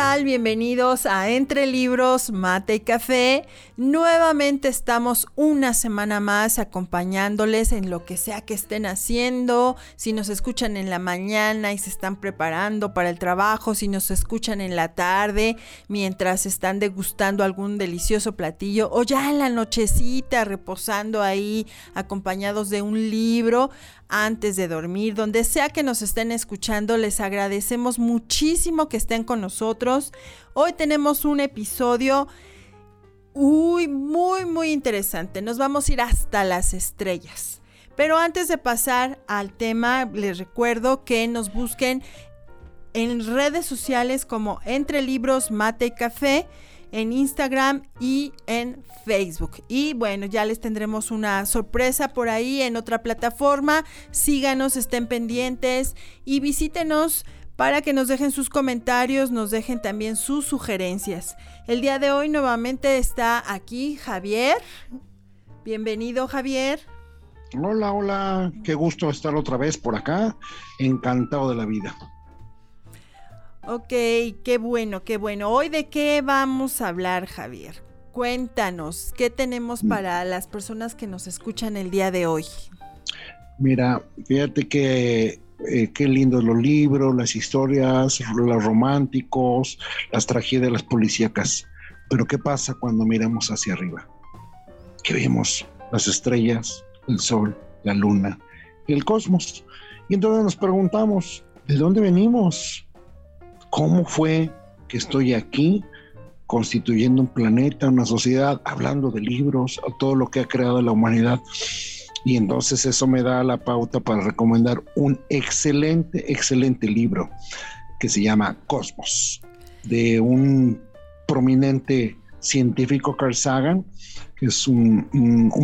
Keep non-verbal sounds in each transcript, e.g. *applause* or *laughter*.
Bienvenidos a Entre Libros, Mate y Café. Nuevamente estamos una semana más acompañándoles en lo que sea que estén haciendo. Si nos escuchan en la mañana y se están preparando para el trabajo, si nos escuchan en la tarde mientras están degustando algún delicioso platillo o ya en la nochecita reposando ahí acompañados de un libro antes de dormir, donde sea que nos estén escuchando, les agradecemos muchísimo que estén con nosotros. Hoy tenemos un episodio muy, muy, muy interesante. Nos vamos a ir hasta las estrellas. Pero antes de pasar al tema, les recuerdo que nos busquen en redes sociales como Entre Libros, Mate y Café en Instagram y en Facebook. Y bueno, ya les tendremos una sorpresa por ahí en otra plataforma. Síganos, estén pendientes y visítenos para que nos dejen sus comentarios, nos dejen también sus sugerencias. El día de hoy nuevamente está aquí Javier. Bienvenido Javier. Hola, hola, qué gusto estar otra vez por acá. Encantado de la vida. Ok, qué bueno, qué bueno. Hoy de qué vamos a hablar, Javier. Cuéntanos, ¿qué tenemos mm. para las personas que nos escuchan el día de hoy? Mira, fíjate que eh, qué lindos los libros, las historias, los románticos, las tragedias, las policíacas. Pero ¿qué pasa cuando miramos hacia arriba? ¿Qué vemos? Las estrellas, el sol, la luna, el cosmos. Y entonces nos preguntamos, ¿de dónde venimos? ¿Cómo fue que estoy aquí constituyendo un planeta, una sociedad, hablando de libros, todo lo que ha creado la humanidad? Y entonces eso me da la pauta para recomendar un excelente, excelente libro que se llama Cosmos, de un prominente científico Carl Sagan, que es un,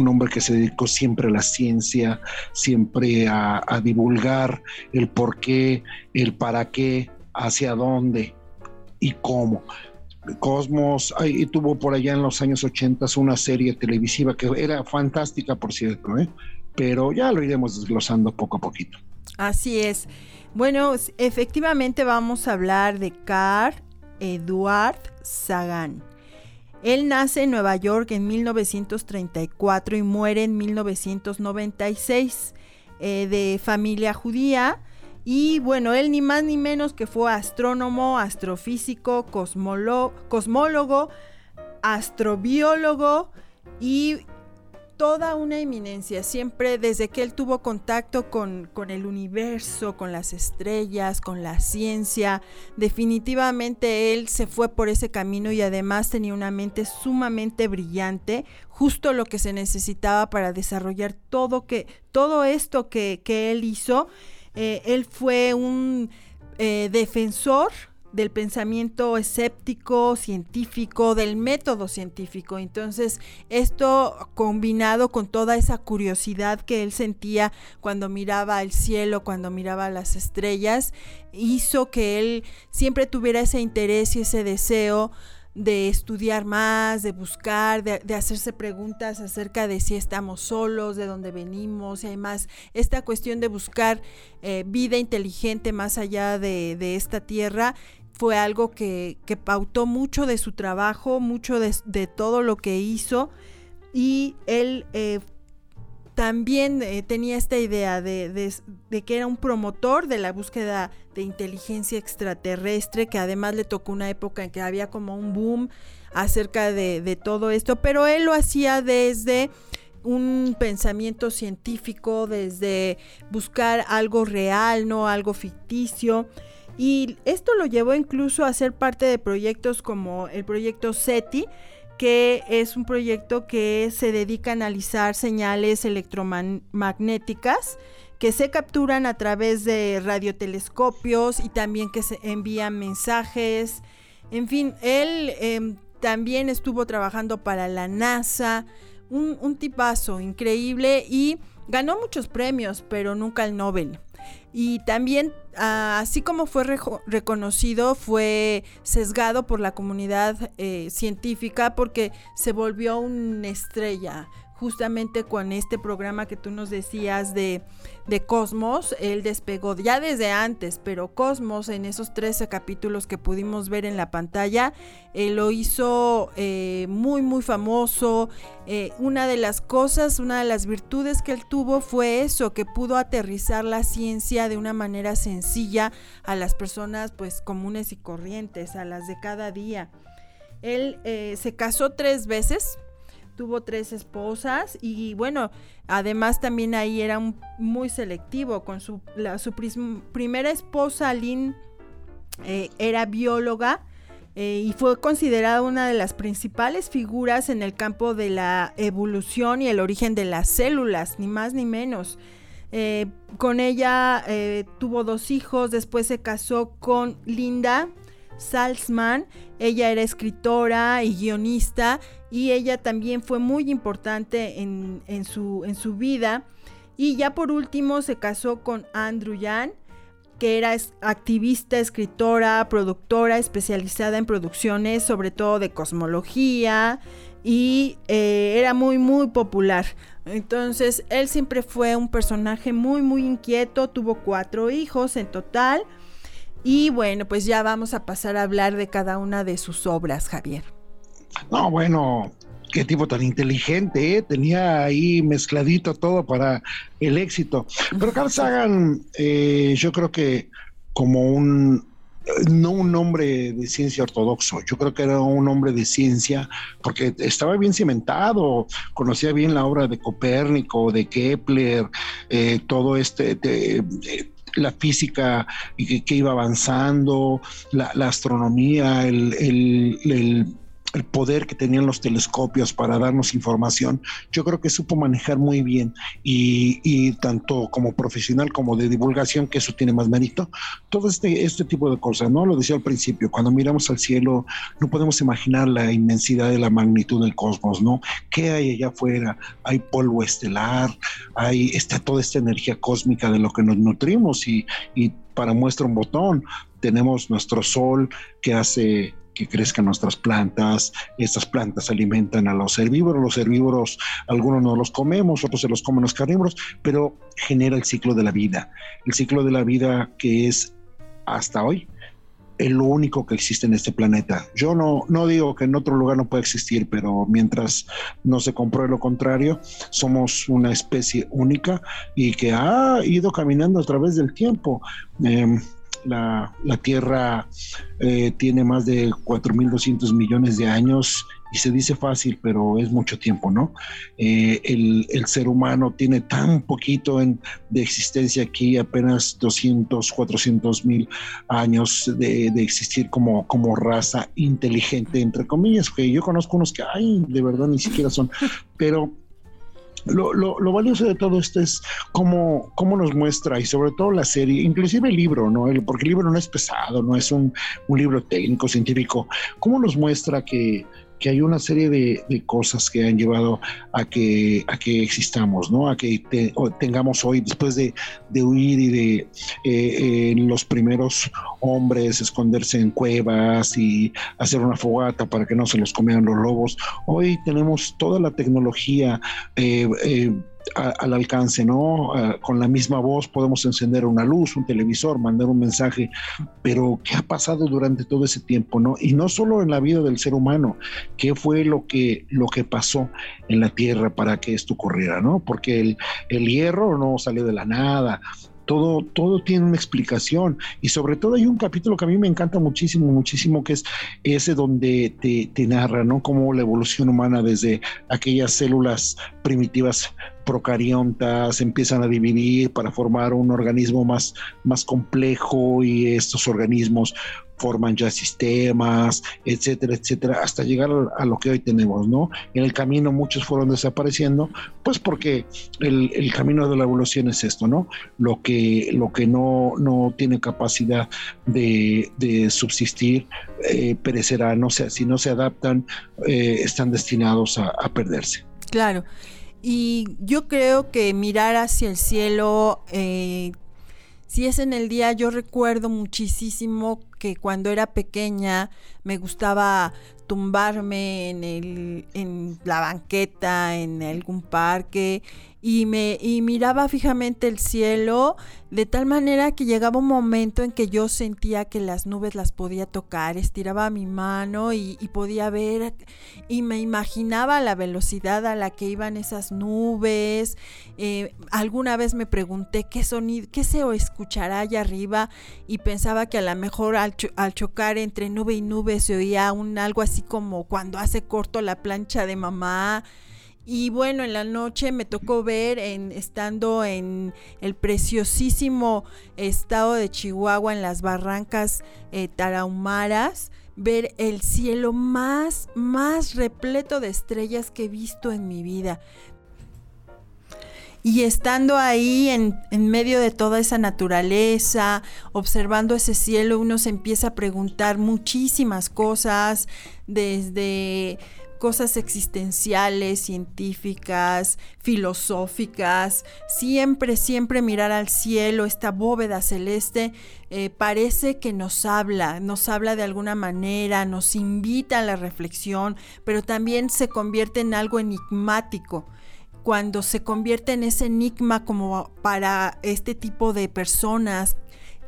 hombre que se dedicó siempre a la ciencia, siempre a, a divulgar el por qué, el para qué, hacia dónde y cómo. Cosmos y tuvo por allá en los años 80 una serie televisiva que era fantástica, por cierto, ¿eh? pero ya lo iremos desglosando poco a poquito. Así es. Bueno, efectivamente vamos a hablar de Carl Eduard Sagan. Él nace en Nueva York en 1934 y muere en 1996 eh, de familia judía. Y bueno, él ni más ni menos que fue astrónomo, astrofísico, cosmólogo, astrobiólogo y toda una eminencia. Siempre desde que él tuvo contacto con, con, el universo, con las estrellas, con la ciencia, definitivamente él se fue por ese camino y además tenía una mente sumamente brillante, justo lo que se necesitaba para desarrollar todo, que, todo esto que, que él hizo eh, él fue un eh, defensor del pensamiento escéptico, científico, del método científico. Entonces, esto combinado con toda esa curiosidad que él sentía cuando miraba al cielo, cuando miraba las estrellas, hizo que él siempre tuviera ese interés y ese deseo de estudiar más, de buscar, de, hacerse preguntas acerca de si estamos solos, de dónde venimos, y además esta cuestión de buscar eh, vida inteligente más allá de, esta tierra fue algo que, pautó mucho de su trabajo, mucho de, todo lo que hizo y él eh, también eh, tenía esta idea de, que era un promotor de la búsqueda de inteligencia extraterrestre, que además le tocó una época en que había como un boom acerca de, todo esto, pero él lo hacía desde un pensamiento científico, desde buscar algo real, no algo ficticio. Y esto lo llevó incluso a ser parte de proyectos como el proyecto SETI, que es un proyecto que se dedica a analizar señales electromagnéticas que se capturan a través de radiotelescopios y también que se envían mensajes. En fin, él em, también estuvo trabajando para la NASA, un, un tipazo increíble y ganó muchos premios, pero nunca el Nobel. Y también, ah, así como fue reconocido, fue sesgado por la comunidad eh, científica porque se volvió una estrella, justamente con este programa que tú nos decías de, Cosmos, él despegó ya desde antes, pero Cosmos en esos 13 capítulos que pudimos ver en la pantalla, él lo hizo eh, muy, muy famoso. Eh, una de las cosas, una de las virtudes que él tuvo fue eso, que pudo aterrizar la ciencia de una manera sencilla a las personas pues comunes y corrientes, a las de cada día. Él eh, se casó tres veces, tuvo tres esposas y bueno, además también ahí era muy selectivo con su, su primera esposa, Lynn, eh, era bióloga eh, y fue considerada una de las principales figuras en el campo de la evolución y el origen de las células, ni más ni menos. Eh, con ella tuvo dos hijos, después se casó con Linda Salzman, ella era escritora y guionista y ella también fue muy importante en, su, vida. Y ya por último se casó con Andrew Yan, que era activista, escritora, productora especializada en producciones, sobre todo de cosmología, y eh, era muy, muy popular. Entonces, él siempre fue un personaje muy, muy inquieto, tuvo cuatro hijos en total. Y bueno, pues ya vamos a pasar a hablar de cada una de sus obras, Javier. No, bueno, qué tipo tan inteligente, ¿eh? tenía ahí mezcladito todo para el éxito. Pero Carl Sagan, eh, yo creo que como un, no un hombre de ciencia ortodoxo, yo creo que era un hombre de ciencia porque estaba bien cimentado, conocía bien la obra de Copérnico, de Kepler, eh, todo este la física que, iba avanzando, la, astronomía, el, poder que tenían los telescopios para darnos información, yo creo que supo manejar muy bien y, tanto como profesional como de divulgación, que eso tiene más mérito, todo este, este tipo de cosas, ¿no? Lo decía al principio, cuando miramos al cielo no podemos imaginar la inmensidad de la magnitud del cosmos, ¿no? ¿Qué hay allá afuera? Hay polvo estelar, hay está toda esta energía cósmica de lo que nos nutrimos y, y para muestra un botón tenemos nuestro sol que hace que crezcan nuestras plantas, estas plantas alimentan a los herbívoros, los herbívoros algunos no los comemos, otros se los comen los carnívoros, pero genera el ciclo de la vida, el ciclo de la vida que es hasta hoy el único que existe en este planeta. Yo no, no digo que en otro lugar no pueda existir, pero mientras no se compruebe lo contrario, somos una especie única y que ha ido caminando a través del tiempo. Em, la, Tierra eh, tiene más de 4.200 millones de años y se dice fácil, pero es mucho tiempo, ¿no? Eh, el, ser humano tiene tan poquito de existencia aquí, apenas 200, 400 mil años de, existir como, como raza inteligente, entre comillas, que yo conozco unos que, ay, de verdad ni siquiera son, pero lo, lo, valioso de todo esto es cómo, cómo nos muestra y sobre todo la serie, inclusive el libro, ¿no? porque el libro no es pesado, no es un, un libro técnico, científico, cómo nos muestra que que hay una serie de, cosas que han llevado a que, a que existamos, ¿no? A que tengamos hoy, después de, huir y de eh, eh, los primeros hombres esconderse en cuevas y hacer una fogata para que no se los comieran los lobos, hoy tenemos toda la tecnología. Eh, al alcance, ¿no? con la misma voz podemos encender una luz, un televisor, mandar un mensaje, pero ¿qué ha pasado durante todo ese tiempo, ¿no? Y no solo en la vida del ser humano, ¿qué fue lo que, lo que pasó en la Tierra para que esto ocurriera, ¿no? Porque el, el hierro no salió de la nada, todo, todo tiene una explicación y sobre todo hay un capítulo que a mí me encanta muchísimo, muchísimo, que es ese donde te, narra, ¿no? Cómo la evolución humana desde aquellas células primitivas procariontas empiezan a dividir para formar un organismo más, más complejo y estos organismos forman ya sistemas, etcétera, etcétera, hasta llegar a lo que hoy tenemos, ¿no? En el camino muchos fueron desapareciendo, pues porque el, camino de la evolución es esto, ¿no? Lo que, lo que no, no tiene capacidad de, subsistir eh, perecerá, no sé, si no se adaptan, eh, están destinados a, perderse. Claro. Y yo creo que mirar hacia el cielo eh, si es en el día, yo recuerdo muchísimo que cuando era pequeña me gustaba tumbarme en, el, en la banqueta, en algún parque y me y miraba fijamente el cielo de tal manera que llegaba un momento en que yo sentía que las nubes las podía tocar, estiraba mi mano y, podía ver y me imaginaba la velocidad a la que iban esas nubes. Eh, alguna vez me pregunté qué sonido, qué se escuchará allá arriba y pensaba que a lo mejor al, chocar entre nube y nube se oía un algo así como cuando hace corto la plancha de mamá. Y bueno, en la noche me tocó ver, en, estando en el preciosísimo estado de Chihuahua, en las barrancas eh, tarahumaras, ver el cielo más, más repleto de estrellas que he visto en mi vida. Y estando ahí en, en, medio de toda esa naturaleza, observando ese cielo, uno se empieza a preguntar muchísimas cosas, desde cosas existenciales, científicas, filosóficas, siempre, siempre mirar al cielo, esta bóveda celeste, eh, parece que nos habla, nos habla de alguna manera, nos invita a la reflexión, pero también se convierte en algo enigmático cuando se convierte en ese enigma como para este tipo de personas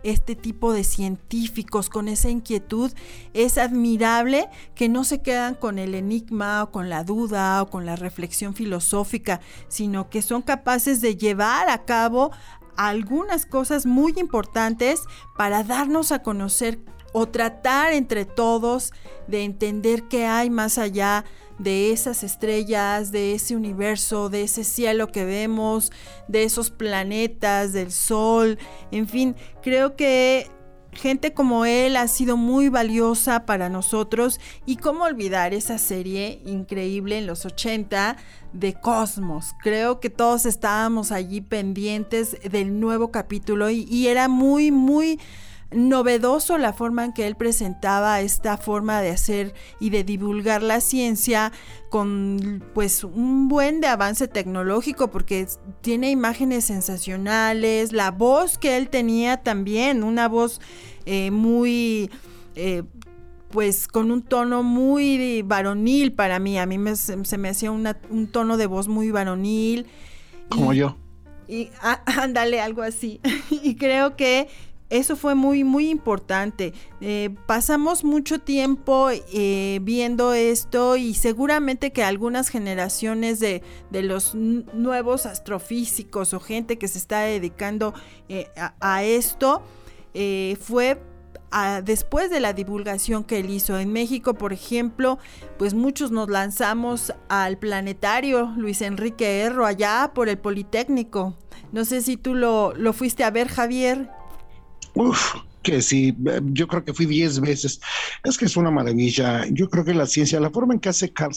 este tipo de científicos con esa inquietud, es admirable que no se quedan con el enigma o con la duda o con la reflexión filosófica, sino que son capaces de llevar a cabo algunas cosas muy importantes para darnos a conocer o tratar entre todos de entender qué hay más allá de esas estrellas, de ese universo, de ese cielo que vemos, de esos planetas, del sol, en fin, creo que gente como él ha sido muy valiosa para nosotros y cómo olvidar esa serie increíble en los 80 de Cosmos. Creo que todos estábamos allí pendientes del nuevo capítulo y, y era muy, muy novedoso la forma en que él presentaba esta forma de hacer y de divulgar la ciencia con pues un buen de avance tecnológico porque tiene imágenes sensacionales, la voz que él tenía también, una voz eh, muy... Eh, pues con un tono muy varonil para mí, a mí se me hacía un tono de voz muy varonil. Como yo. Y *laughs* ándale, algo así. *laughs* y creo que eso fue muy, muy importante. Eh, pasamos mucho tiempo eh, viendo esto y seguramente que algunas generaciones de, los nuevos astrofísicos o gente que se está dedicando eh, a, esto fue después de la divulgación que él hizo en México, por ejemplo, pues muchos nos lanzamos al planetario Luis Enrique Erro allá por el Politécnico. No sé si tú lo, lo fuiste a ver, Javier. Uf, que sí, yo creo que fui 10 veces. Es que es una maravilla. Yo creo que la ciencia, la forma en que hace Carl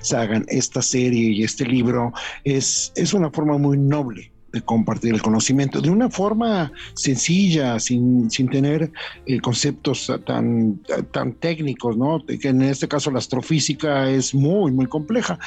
Sagan esta serie y este libro es, es una forma muy noble de compartir el conocimiento de una forma sencilla, sin, sin tener eh, conceptos tan, tan técnicos, ¿no? Que en este caso la astrofísica es muy, muy compleja.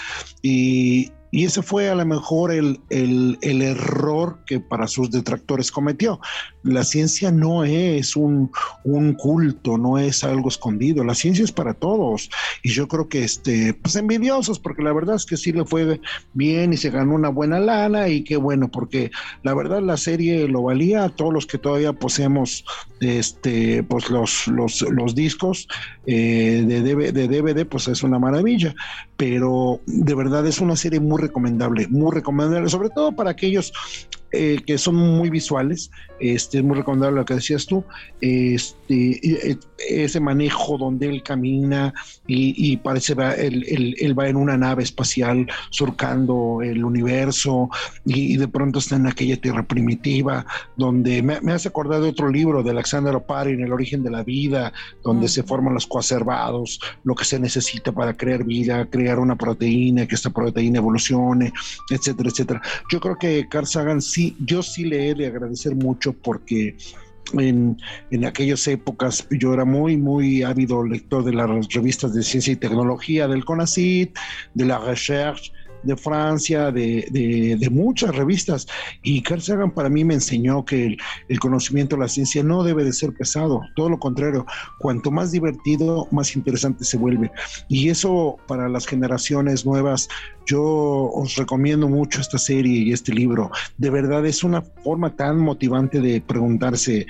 Y, y ese fue a lo mejor el, el, error que para sus detractores cometió. La ciencia no es un, un, culto, no es algo escondido. La ciencia es para todos. Y yo creo que, este, pues envidiosos, porque la verdad es que sí le fue bien y se ganó una buena lana y qué bueno, porque la verdad la serie lo valía. A todos los que todavía poseemos este, pues los, los, los discos eh, de, DVD, de DVD, pues es una maravilla. Pero de verdad es una serie muy recomendable, muy recomendable, sobre todo para aquellos eh, que son muy visuales, este, es muy recomendable lo que decías tú, este, eh, ese manejo donde él camina y, parece va, él, él, va en una nave espacial surcando el universo y, de pronto está en aquella tierra primitiva, donde me, me hace acordar de otro libro de Alexander Oparin, El origen de la vida, donde se forman los coacervados, lo que se necesita para crear vida, crear una proteína, que esta proteína evolucione, etcétera, etcétera. Yo creo que Carl Sagan sí, yo sí le he de agradecer mucho porque en, en, aquellas épocas yo era muy, muy ávido lector de las revistas de ciencia y tecnología del CONACYT, de la Recherche, de Francia, de, de, muchas revistas. Y Carl Sagan para mí me enseñó que el, conocimiento la ciencia no debe de ser pesado, todo lo contrario, cuanto más divertido, más interesante se vuelve. Y eso para las generaciones nuevas, yo os recomiendo mucho esta serie y este libro. De verdad es una forma tan motivante de preguntarse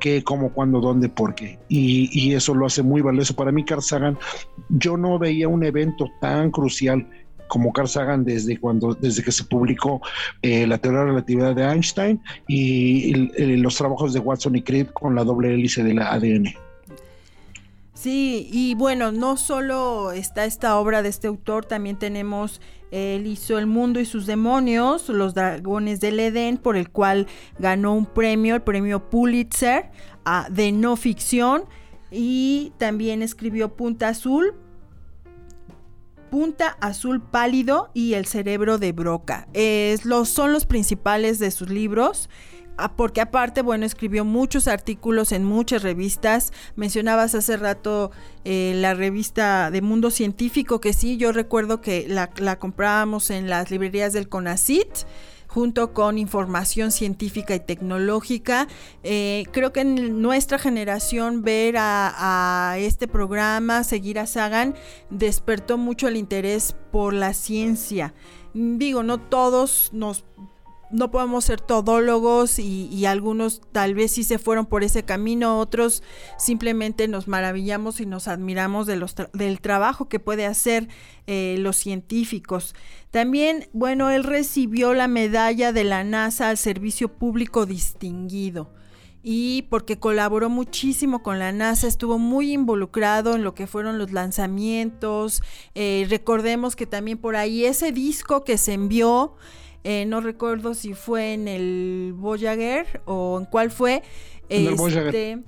qué, cómo, cuándo, dónde, por qué. Y, y eso lo hace muy valioso. Para mí, Carl Sagan, yo no veía un evento tan crucial como Carl Sagan desde cuando desde que se publicó eh, la teoría de la relatividad de Einstein y, los trabajos de Watson y Crick con la doble hélice de la ADN. Sí, y bueno, no solo está esta obra de este autor, también tenemos, él hizo El mundo y sus demonios, Los dragones del Edén, por el cual ganó un premio, el premio Pulitzer ah, de no ficción, y también escribió Punta Azul, Punta Azul Pálido y El Cerebro de Broca. Es, los, son los principales de sus libros. Ah, porque aparte, bueno, escribió muchos artículos en muchas revistas. Mencionabas hace rato eh, la revista de Mundo Científico, que sí, yo recuerdo que la, la comprábamos en las librerías del CONACIT junto con información científica y tecnológica. Eh, creo que en nuestra generación ver a, este programa, seguir a Sagan, despertó mucho el interés por la ciencia. Digo, no todos nos no podemos ser todólogos y, algunos tal vez sí se fueron por ese camino, otros simplemente nos maravillamos y nos admiramos del trabajo que puede hacer eh, los científicos. También, bueno, él recibió la medalla de la NASA al servicio público distinguido y porque colaboró muchísimo con la NASA, estuvo muy involucrado en lo que fueron los lanzamientos. Eh, recordemos que también por ahí ese disco que se envió eh, no recuerdo si fue en el Voyager o en cuál fue. este,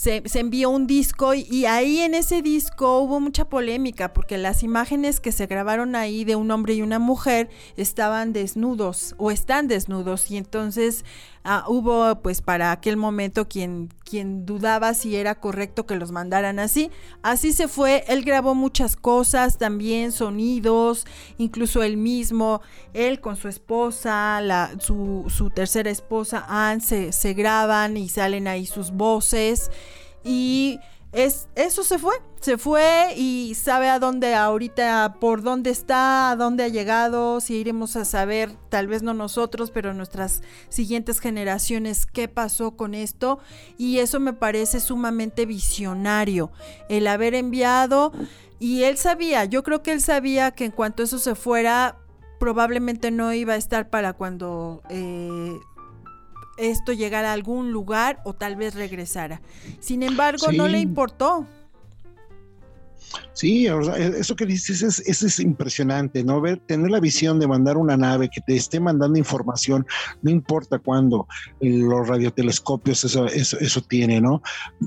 se, envió un disco y, ahí en ese disco hubo mucha polémica porque las imágenes que se grabaron ahí de un hombre y una mujer estaban desnudos o están desnudos y entonces Ah, hubo pues para aquel momento quien, quien dudaba si era correcto que los mandaran así. Así se fue, él grabó muchas cosas, también sonidos, incluso él mismo, él con su esposa, la, su, su tercera esposa, Anne, se, se graban y salen ahí sus voces. Y es, eso se fue, se fue y sabe a dónde ahorita, por dónde está, a dónde ha llegado, si iremos a saber, tal vez no nosotros, pero nuestras siguientes generaciones, qué pasó con esto. Y eso me parece sumamente visionario, el haber enviado, y él sabía, yo creo que él sabía que en cuanto eso se fuera, probablemente no iba a estar para cuando eh, esto llegara a algún lugar o tal vez regresara. Sin embargo, no le importó. Sí, eso que dices es, es, impresionante, ¿no? Ver, tener la visión de mandar una nave que te esté mandando información, no importa cuándo, los radiotelescopios eso, eso, eso tiene, ¿no?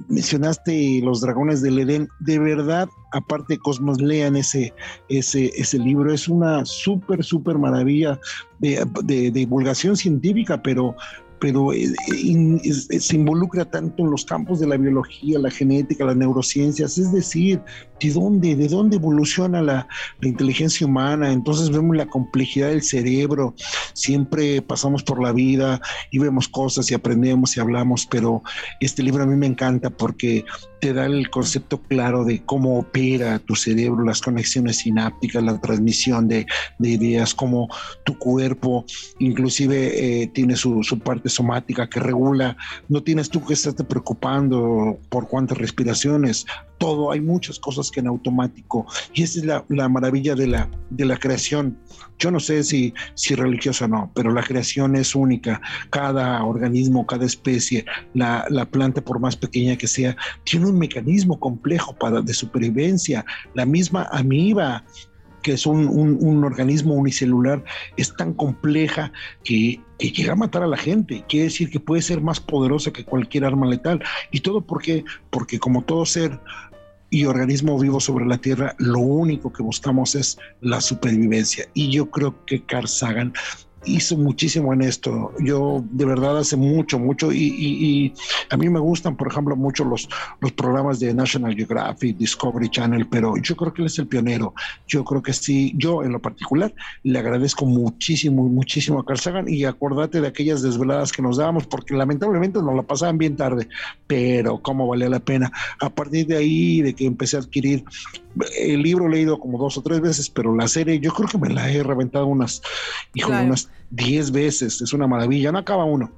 Mencionaste los dragones del Edén, de verdad, aparte Cosmos, lean ese, ese, ese libro, es una súper, súper maravilla de, de, divulgación científica, pero pero eh, eh, se involucra tanto en los campos de la biología, la genética, las neurociencias, es decir, ¿de dónde, de dónde evoluciona la, la, inteligencia humana? Entonces vemos la complejidad del cerebro, siempre pasamos por la vida y vemos cosas y aprendemos y hablamos, pero este libro a mí me encanta porque te da el concepto claro de cómo opera tu cerebro, las conexiones sinápticas, la transmisión de, ideas, cómo tu cuerpo inclusive eh, tiene su, parte somática que regula, no tienes tú que estarte preocupando por cuántas respiraciones, todo, hay muchas cosas que en automático. Y esa es la, maravilla de la, de la creación. Yo no sé si, si religiosa o no, pero la creación es única. Cada organismo, cada especie, la, la planta, por más pequeña que sea, tiene un mecanismo complejo para, de supervivencia. La misma amiba que es un, organismo unicelular, es tan compleja que, llega a matar a la gente. Quiere decir que puede ser más poderosa que cualquier arma letal. ¿Y todo por qué? Porque como todo ser y organismo vivo sobre la Tierra, lo único que buscamos es la supervivencia. Y yo creo que Carl Sagan hizo muchísimo en esto. Yo de verdad hace mucho, mucho y, a mí me gustan, por ejemplo, mucho los, los programas de National Geographic, Discovery Channel, pero yo creo que él es el pionero. Yo creo que sí, yo en lo particular le agradezco muchísimo, muchísimo a Carl Sagan y acordate de aquellas desveladas que nos dábamos porque lamentablemente nos la pasaban bien tarde, pero cómo valía la pena. A partir de ahí, de que empecé a adquirir el libro he leído como dos o tres veces, pero la serie yo creo que me la he reventado unas, hijo, unas diez veces. Es una maravilla, no acaba uno.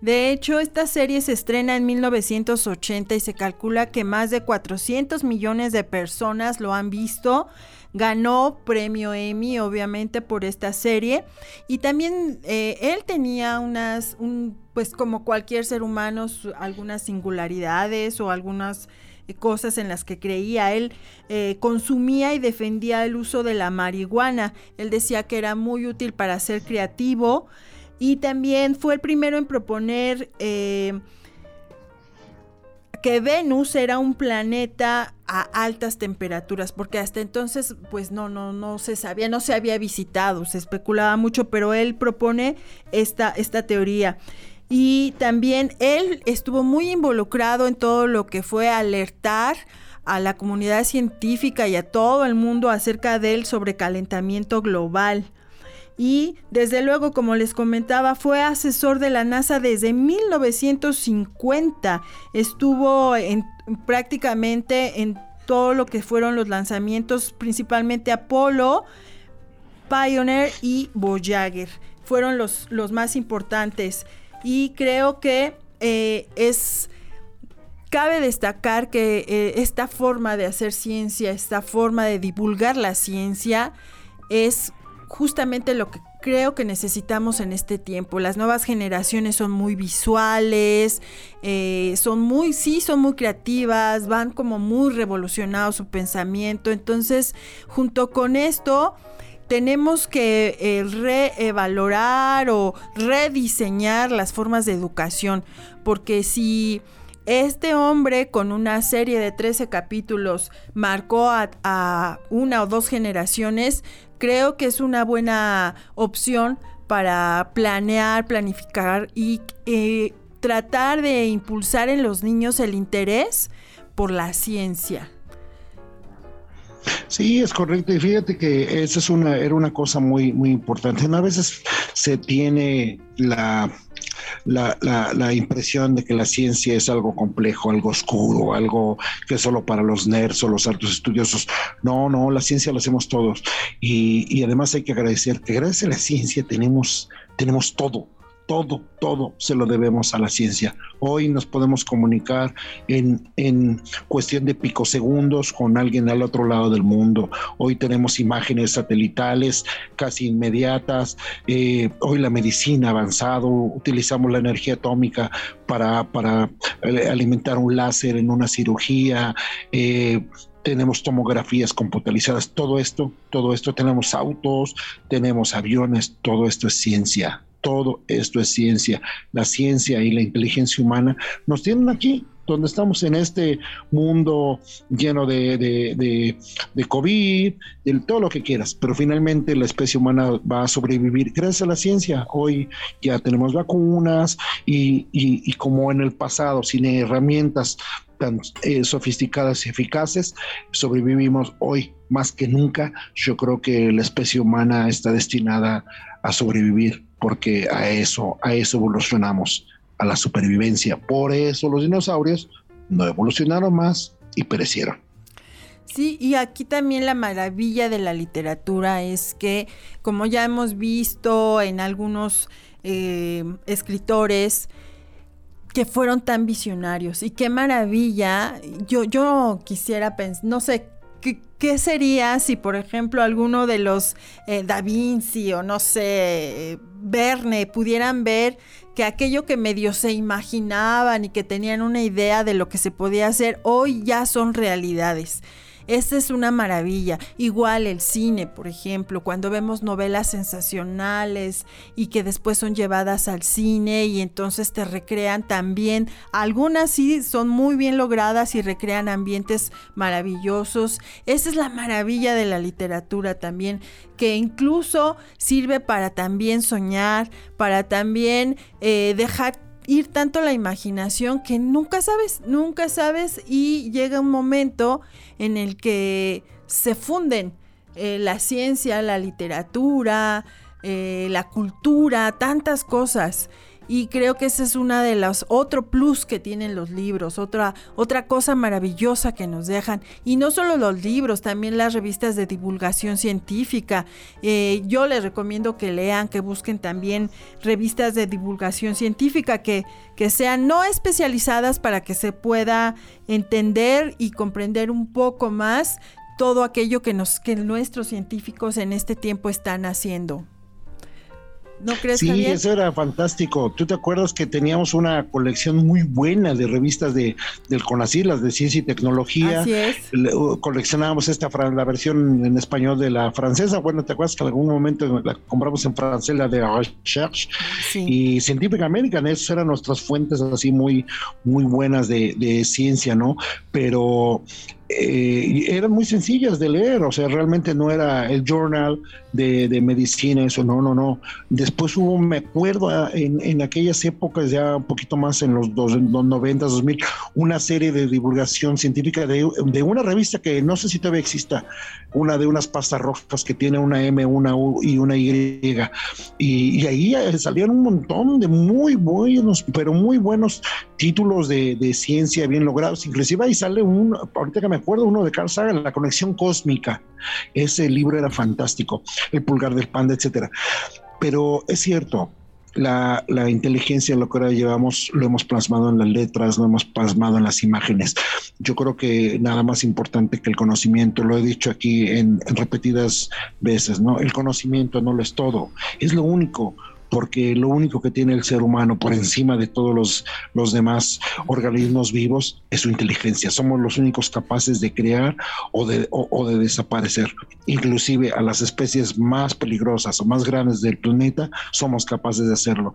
De hecho, esta serie se estrena en 1980 y se calcula que más de 400 millones de personas lo han visto. Ganó premio Emmy, obviamente, por esta serie. Y también eh, él tenía unas, pues como cualquier ser humano, algunas singularidades o algunas cosas en las que creía. Él eh, consumía y defendía el uso de la marihuana. Él decía que era muy útil para ser creativo y también fue el primero en proponer eh, que Venus era un planeta a altas temperaturas, porque hasta entonces pues no, no, no se sabía, no se había visitado, se especulaba mucho, pero él propone esta, esta teoría. Y también él estuvo muy involucrado en todo lo que fue alertar a la comunidad científica y a todo el mundo acerca del sobrecalentamiento global. Y desde luego, como les comentaba, fue asesor de la NASA desde 1950. Estuvo en, prácticamente en todo lo que fueron los lanzamientos, principalmente Apolo, Pioneer y Voyager. Fueron los, los más importantes y creo que eh, es... Cabe destacar que eh, esta forma de hacer ciencia, esta forma de divulgar la ciencia, es justamente lo que creo que necesitamos en este tiempo. Las nuevas generaciones son muy visuales, eh, son muy, sí, son muy creativas, van como muy revolucionados su pensamiento. Entonces, junto con esto, tenemos que eh, reevaluar o rediseñar las formas de educación, porque si este hombre con una serie de 13 capítulos marcó a, una o dos generaciones, creo que es una buena opción para planear, planificar y eh, tratar de impulsar en los niños el interés por la ciencia. Sí, es correcto. Y fíjate que esa es una, era una cosa muy, muy importante. A veces se tiene la, la, impresión de que la ciencia es algo complejo, algo oscuro, algo que es solo para los nerds o los altos estudiosos. No, no, la ciencia la hacemos todos. Y, y además hay que agradecer que gracias a la ciencia tenemos, tenemos todo todo, todo se lo debemos a la ciencia. Hoy nos podemos comunicar en, en, cuestión de picosegundos con alguien al otro lado del mundo. Hoy tenemos imágenes satelitales casi inmediatas. Eh, hoy la medicina ha avanzado, utilizamos la energía atómica para, para eh, alimentar un láser en una cirugía. Eh, tenemos tomografías computarizadas, todo esto, todo esto, tenemos autos, tenemos aviones, todo esto es ciencia, todo esto es ciencia. La ciencia y la inteligencia humana nos tienen aquí, donde estamos en este mundo lleno de, COVID, de todo lo que quieras, pero finalmente la especie humana va a sobrevivir gracias a la ciencia. Hoy ya tenemos vacunas y, como en el pasado, sin herramientas tan eh, sofisticadas y eficaces, sobrevivimos hoy más que nunca. Yo creo que la especie humana está destinada a sobrevivir porque a eso, a eso evolucionamos, a la supervivencia. Por eso los dinosaurios no evolucionaron más y perecieron. Sí, y aquí también la maravilla de la literatura es que, como ya hemos visto en algunos eh, escritores, que fueron tan visionarios y qué maravilla. Yo, yo quisiera pensar, no sé, ¿qué, sería si, por ejemplo, alguno de los eh, Da Vinci o no sé, Verne pudieran ver que aquello que medio se imaginaban y que tenían una idea de lo que se podía hacer, hoy ya son realidades. Esta es una maravilla. Igual el cine, por ejemplo, cuando vemos novelas sensacionales y que después son llevadas al cine y entonces te recrean también. Algunas sí son muy bien logradas y recrean ambientes maravillosos. Esa es la maravilla de la literatura también, que incluso sirve para también soñar, para también eh, dejar ir tanto la imaginación que nunca sabes, nunca sabes y llega un momento en el que se funden eh, la ciencia, la literatura, eh, la cultura, tantas cosas. Y creo que ese es una de los otro plus que tienen los libros, otra, otra cosa maravillosa que nos dejan. Y no solo los libros, también las revistas de divulgación científica. Eh, yo les recomiendo que lean, que busquen también revistas de divulgación científica que, que sean no especializadas para que se pueda entender y comprender un poco más todo aquello que, nos, que nuestros científicos en este tiempo están haciendo. ¿No crees, sí, eso era fantástico. ¿Tú te acuerdas que teníamos una colección muy buena de revistas de, del CONACYT, las de ciencia y tecnología? Así es. Uh, coleccionábamos esta la versión en español de la francesa. Bueno, ¿te acuerdas que en algún momento la compramos en francés, la de Recherche? Sí. Y Scientific American, esas eran nuestras fuentes así muy, muy buenas de, de ciencia, ¿no? Pero eh, eran muy sencillas de leer, o sea, realmente no era el journal de, medicina, eso, no, no, no. Después hubo, me acuerdo, ah, en, aquellas épocas, ya un poquito más en los, dos, 90, 2000, una serie de divulgación científica de, una revista que no sé si todavía exista, una de unas pastas rojas que tiene una M, una U y una Y. Y, ahí eh, salían un montón de muy buenos, pero muy buenos títulos de, de ciencia bien logrados. Inclusive ahí sale un, ahorita que me acuerdo uno de Carl Sagan, La conexión cósmica. Ese libro era fantástico, El pulgar del panda, etcétera. Pero es cierto, la, la, inteligencia, lo que ahora llevamos, lo hemos plasmado en las letras, lo hemos plasmado en las imágenes. Yo creo que nada más importante que el conocimiento, lo he dicho aquí en, en repetidas veces, ¿no? El conocimiento no lo es todo, es lo único porque lo único que tiene el ser humano por encima de todos los, los demás organismos vivos es su inteligencia. Somos los únicos capaces de crear o de, o, de desaparecer. Inclusive a las especies más peligrosas o más grandes del planeta somos capaces de hacerlo.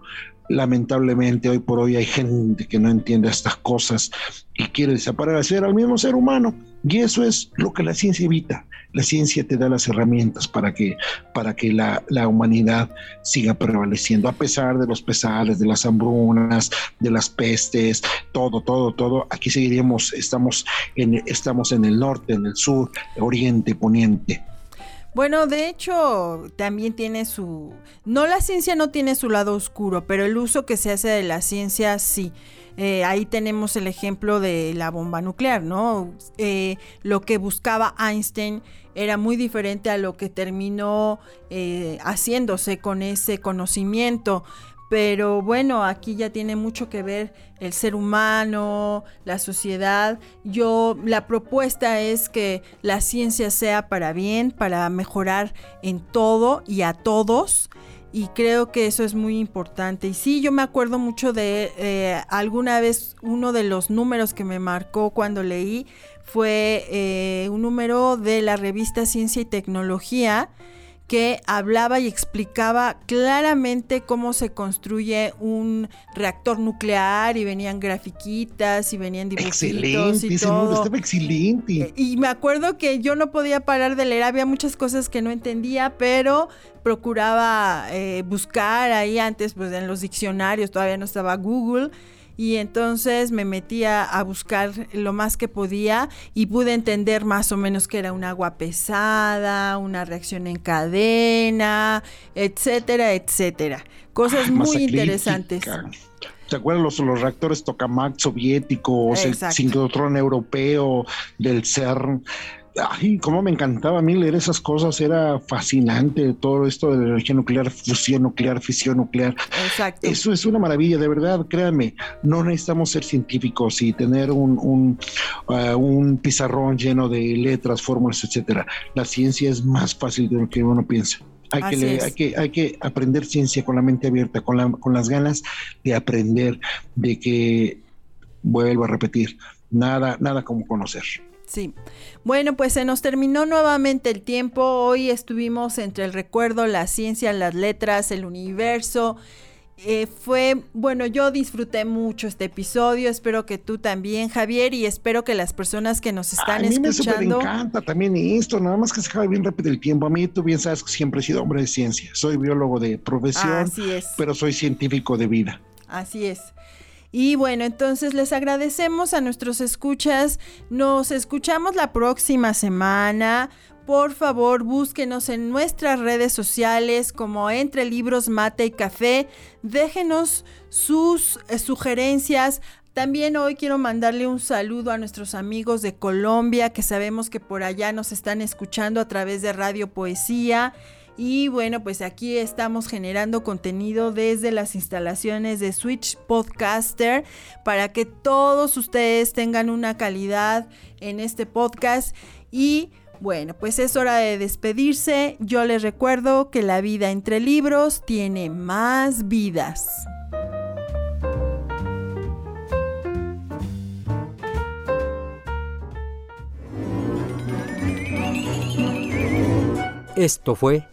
Lamentablemente hoy por hoy hay gente que no entiende estas cosas y quiere desaparecer al mismo ser humano. Y eso es lo que la ciencia evita. La ciencia te da las herramientas para que, para que la, la humanidad siga prevaleciendo, a pesar de los pesares, de las hambrunas, de las pestes, todo, todo, todo. Aquí seguiríamos, estamos en, estamos en el norte, en el sur, oriente, poniente. Bueno, de hecho, también tiene su... No, la ciencia no tiene su lado oscuro, pero el uso que se hace de la ciencia sí. Eh, ahí tenemos el ejemplo de la bomba nuclear, ¿no? Eh, lo que buscaba Einstein era muy diferente a lo que terminó eh, haciéndose con ese conocimiento. Pero bueno, aquí ya tiene mucho que ver el ser humano, la sociedad. Yo, la propuesta es que la ciencia sea para bien, para mejorar en todo y a todos. Y creo que eso es muy importante. Y sí, yo me acuerdo mucho de eh, alguna vez uno de los números que me marcó cuando leí fue eh, un número de la revista Ciencia y Tecnología que hablaba y explicaba claramente cómo se construye un reactor nuclear y venían grafiquitas y venían dibujitos y todo. Estaba excelente. Y me acuerdo que yo no podía parar de leer, había muchas cosas que no entendía, pero procuraba eh, buscar ahí antes, pues en los diccionarios, todavía no estaba Google y entonces me metía a buscar lo más que podía y pude entender más o menos que era un agua pesada, una reacción en cadena, etcétera, etcétera. Cosas muy interesantes. ¿Te acuerdas los, los reactores tokamak soviéticos, el sincrotrón europeo del CERN? Ay, cómo me encantaba a mí leer esas cosas, era fascinante todo esto de la energía nuclear, fusión nuclear, fisión nuclear. Exacto. Eso es una maravilla, de verdad, créanme, no necesitamos ser científicos y tener un, un, uh, un pizarrón lleno de letras, fórmulas, etcétera. La ciencia es más fácil de lo que uno piensa. Hay que, leer, hay, que, hay que aprender ciencia con la mente abierta, con, la, con las ganas de aprender, de que, vuelvo a repetir, nada, nada como conocer. Sí. Bueno, pues se nos terminó nuevamente el tiempo. Hoy estuvimos entre el recuerdo, la ciencia, las letras, el universo. Eh, fue, bueno, yo disfruté mucho este episodio, espero que tú también, Javier, y espero que las personas que nos están a mí escuchando... me encanta también esto, nada más que se acaba bien rápido el tiempo. A mí tú bien sabes que siempre he sido hombre de ciencia, soy biólogo de profesión, Así es. pero soy científico de vida. Así es. Y bueno, entonces les agradecemos a nuestros escuchas. Nos escuchamos la próxima semana. Por favor, búsquenos en nuestras redes sociales como Entre Libros, Mate y Café. Déjenos sus eh, sugerencias. También hoy quiero mandarle un saludo a nuestros amigos de Colombia, que sabemos que por allá nos están escuchando a través de Radio Poesía. Y bueno, pues aquí estamos generando contenido desde las instalaciones de Switch Podcaster para que todos ustedes tengan una calidad en este podcast. Y bueno, pues es hora de despedirse. Yo les recuerdo que la vida entre libros tiene más vidas. Esto fue